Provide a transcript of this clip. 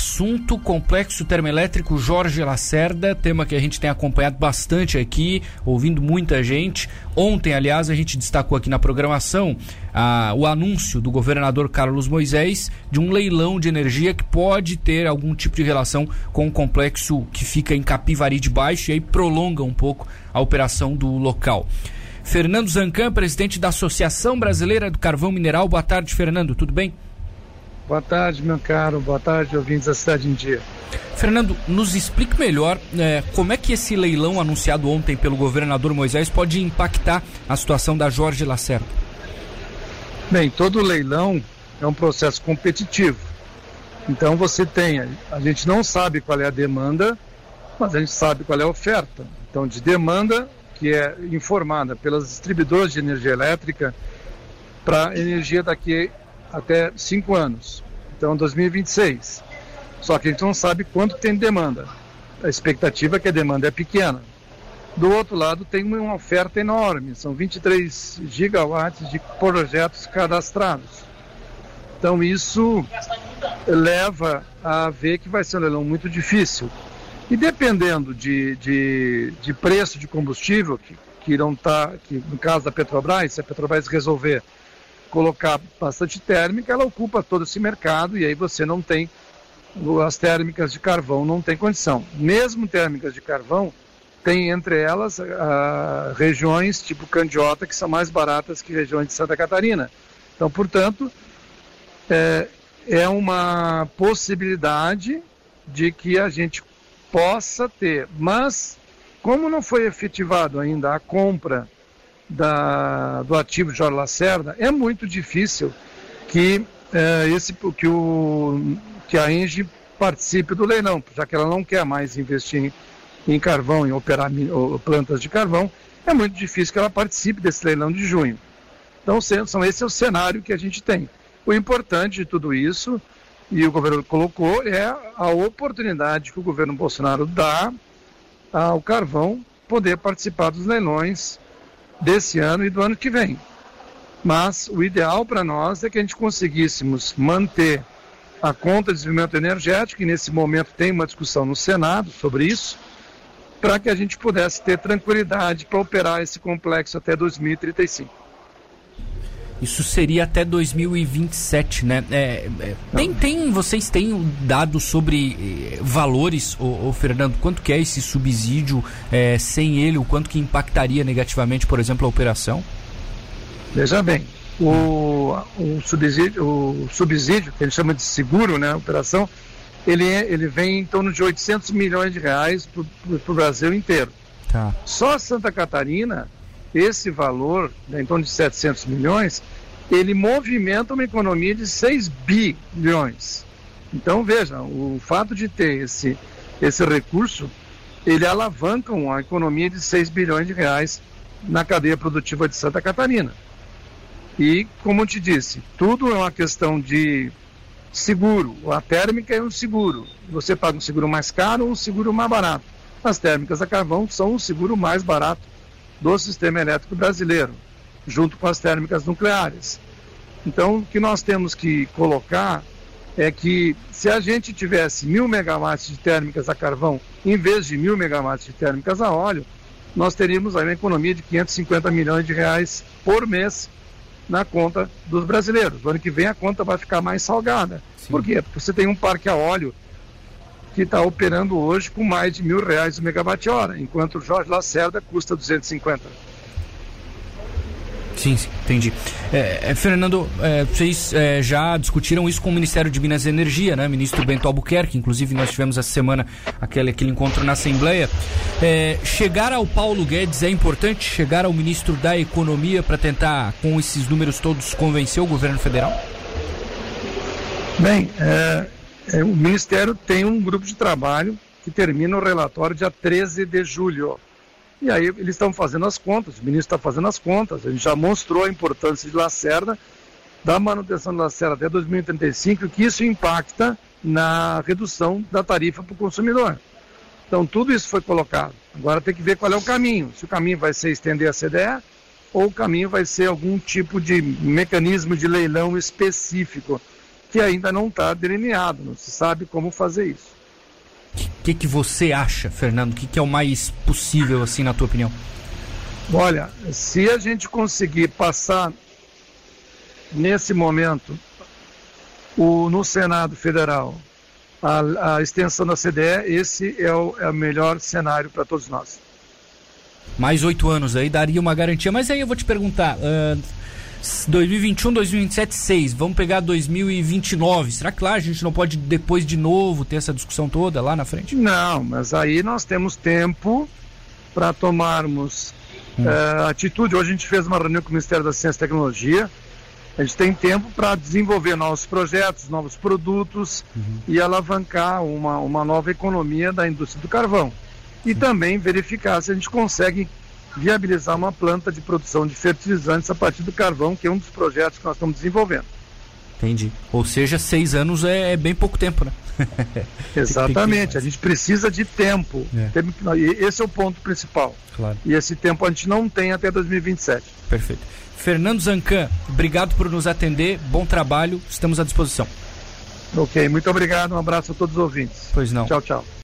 assunto complexo termoelétrico Jorge Lacerda, tema que a gente tem acompanhado bastante aqui, ouvindo muita gente. Ontem, aliás, a gente destacou aqui na programação ah, o anúncio do governador Carlos Moisés de um leilão de energia que pode ter algum tipo de relação com o complexo que fica em Capivari de Baixo e aí prolonga um pouco a operação do local. Fernando Zancan, presidente da Associação Brasileira do Carvão Mineral. Boa tarde, Fernando. Tudo bem? Boa tarde, meu caro. Boa tarde, ouvintes da Cidade em Dia. Fernando, nos explique melhor é, como é que esse leilão anunciado ontem pelo governador Moisés pode impactar a situação da Jorge Lacerda. Bem, todo leilão é um processo competitivo. Então você tem, a gente não sabe qual é a demanda, mas a gente sabe qual é a oferta. Então, de demanda, que é informada pelas distribuidoras de energia elétrica para energia daqui até cinco anos. Então, 2026. Só que a gente não sabe quanto tem demanda. A expectativa é que a demanda é pequena. Do outro lado, tem uma oferta enorme, são 23 gigawatts de projetos cadastrados. Então, isso leva a ver que vai ser um leilão muito difícil. E dependendo de, de, de preço de combustível, que, que irão estar, tá, que no caso da Petrobras, se a Petrobras resolver colocar bastante térmica, ela ocupa todo esse mercado e aí você não tem as térmicas de carvão não tem condição. Mesmo térmicas de carvão, tem entre elas uh, regiões tipo Candiota que são mais baratas que regiões de Santa Catarina. Então, portanto, é, é uma possibilidade de que a gente possa ter, mas como não foi efetivado ainda a compra da, do ativo de Jorge Lacerda, é muito difícil que, é, esse, que, o, que a Engie participe do leilão, já que ela não quer mais investir em, em carvão, em operar plantas de carvão, é muito difícil que ela participe desse leilão de junho. Então, são, esse é o cenário que a gente tem. O importante de tudo isso, e o governo colocou, é a oportunidade que o governo Bolsonaro dá ao carvão poder participar dos leilões desse ano e do ano que vem. Mas o ideal para nós é que a gente conseguíssemos manter a conta de desenvolvimento energético, e nesse momento tem uma discussão no Senado sobre isso, para que a gente pudesse ter tranquilidade para operar esse complexo até 2035. Isso seria até 2027, né? É, é, tem, tem, vocês têm dados sobre eh, valores, ô, ô, Fernando? Quanto que é esse subsídio? É, sem ele, o quanto que impactaria negativamente, por exemplo, a operação? Veja bem, o, o, subsídio, o subsídio, que ele chama de seguro, né, operação, ele, é, ele vem em torno de 800 milhões de reais para o Brasil inteiro. Tá. Só Santa Catarina esse valor, né, em torno de 700 milhões, ele movimenta uma economia de 6 bilhões. Então, veja, o fato de ter esse, esse recurso, ele alavanca uma economia de 6 bilhões de reais na cadeia produtiva de Santa Catarina. E, como eu te disse, tudo é uma questão de seguro. A térmica é um seguro. Você paga um seguro mais caro ou um seguro mais barato. As térmicas a carvão são o seguro mais barato do sistema elétrico brasileiro, junto com as térmicas nucleares. Então, o que nós temos que colocar é que se a gente tivesse mil megawatts de térmicas a carvão em vez de mil megawatts de térmicas a óleo, nós teríamos aí uma economia de 550 milhões de reais por mês na conta dos brasileiros. No ano que vem a conta vai ficar mais salgada. Sim. Por quê? Porque você tem um parque a óleo que está operando hoje com mais de mil reais o megawatt-hora, enquanto o Jorge Lacerda custa 250. Sim, sim entendi. É, é, Fernando, é, vocês é, já discutiram isso com o Ministério de Minas e Energia, né? Ministro Bento Albuquerque, inclusive nós tivemos essa semana aquele, aquele encontro na Assembleia. É, chegar ao Paulo Guedes é importante? Chegar ao ministro da Economia para tentar, com esses números todos, convencer o governo federal? Bem, é, é, o Ministério tem um grupo de trabalho que termina o relatório dia 13 de julho. E aí eles estão fazendo as contas, o ministro está fazendo as contas, a gente já mostrou a importância de Lacerda, da manutenção de Lacerda até 2035, que isso impacta na redução da tarifa para o consumidor. Então tudo isso foi colocado. Agora tem que ver qual é o caminho. Se o caminho vai ser estender a CDE ou o caminho vai ser algum tipo de mecanismo de leilão específico que ainda não está delineado, não se sabe como fazer isso. O que, que você acha, Fernando? O que, que é o mais possível, assim, na tua opinião? Olha, se a gente conseguir passar nesse momento o, no Senado Federal a, a extensão da CDE, esse é o, é o melhor cenário para todos nós. Mais oito anos aí daria uma garantia. Mas aí eu vou te perguntar: uh, 2021, 2027, seis. Vamos pegar 2029. Será que lá a gente não pode depois de novo ter essa discussão toda lá na frente? Não, mas aí nós temos tempo para tomarmos hum. uh, atitude. Hoje a gente fez uma reunião com o Ministério da Ciência e Tecnologia a gente tem tempo para desenvolver novos projetos, novos produtos uhum. e alavancar uma, uma nova economia da indústria do carvão. E também verificar se a gente consegue viabilizar uma planta de produção de fertilizantes a partir do carvão, que é um dos projetos que nós estamos desenvolvendo. Entendi. Ou seja, seis anos é, é bem pouco tempo, né? Exatamente. A gente precisa de tempo. É. Esse é o ponto principal. Claro. E esse tempo a gente não tem até 2027. Perfeito. Fernando Zancan, obrigado por nos atender, bom trabalho, estamos à disposição. Ok, muito obrigado, um abraço a todos os ouvintes. Pois não. Tchau, tchau.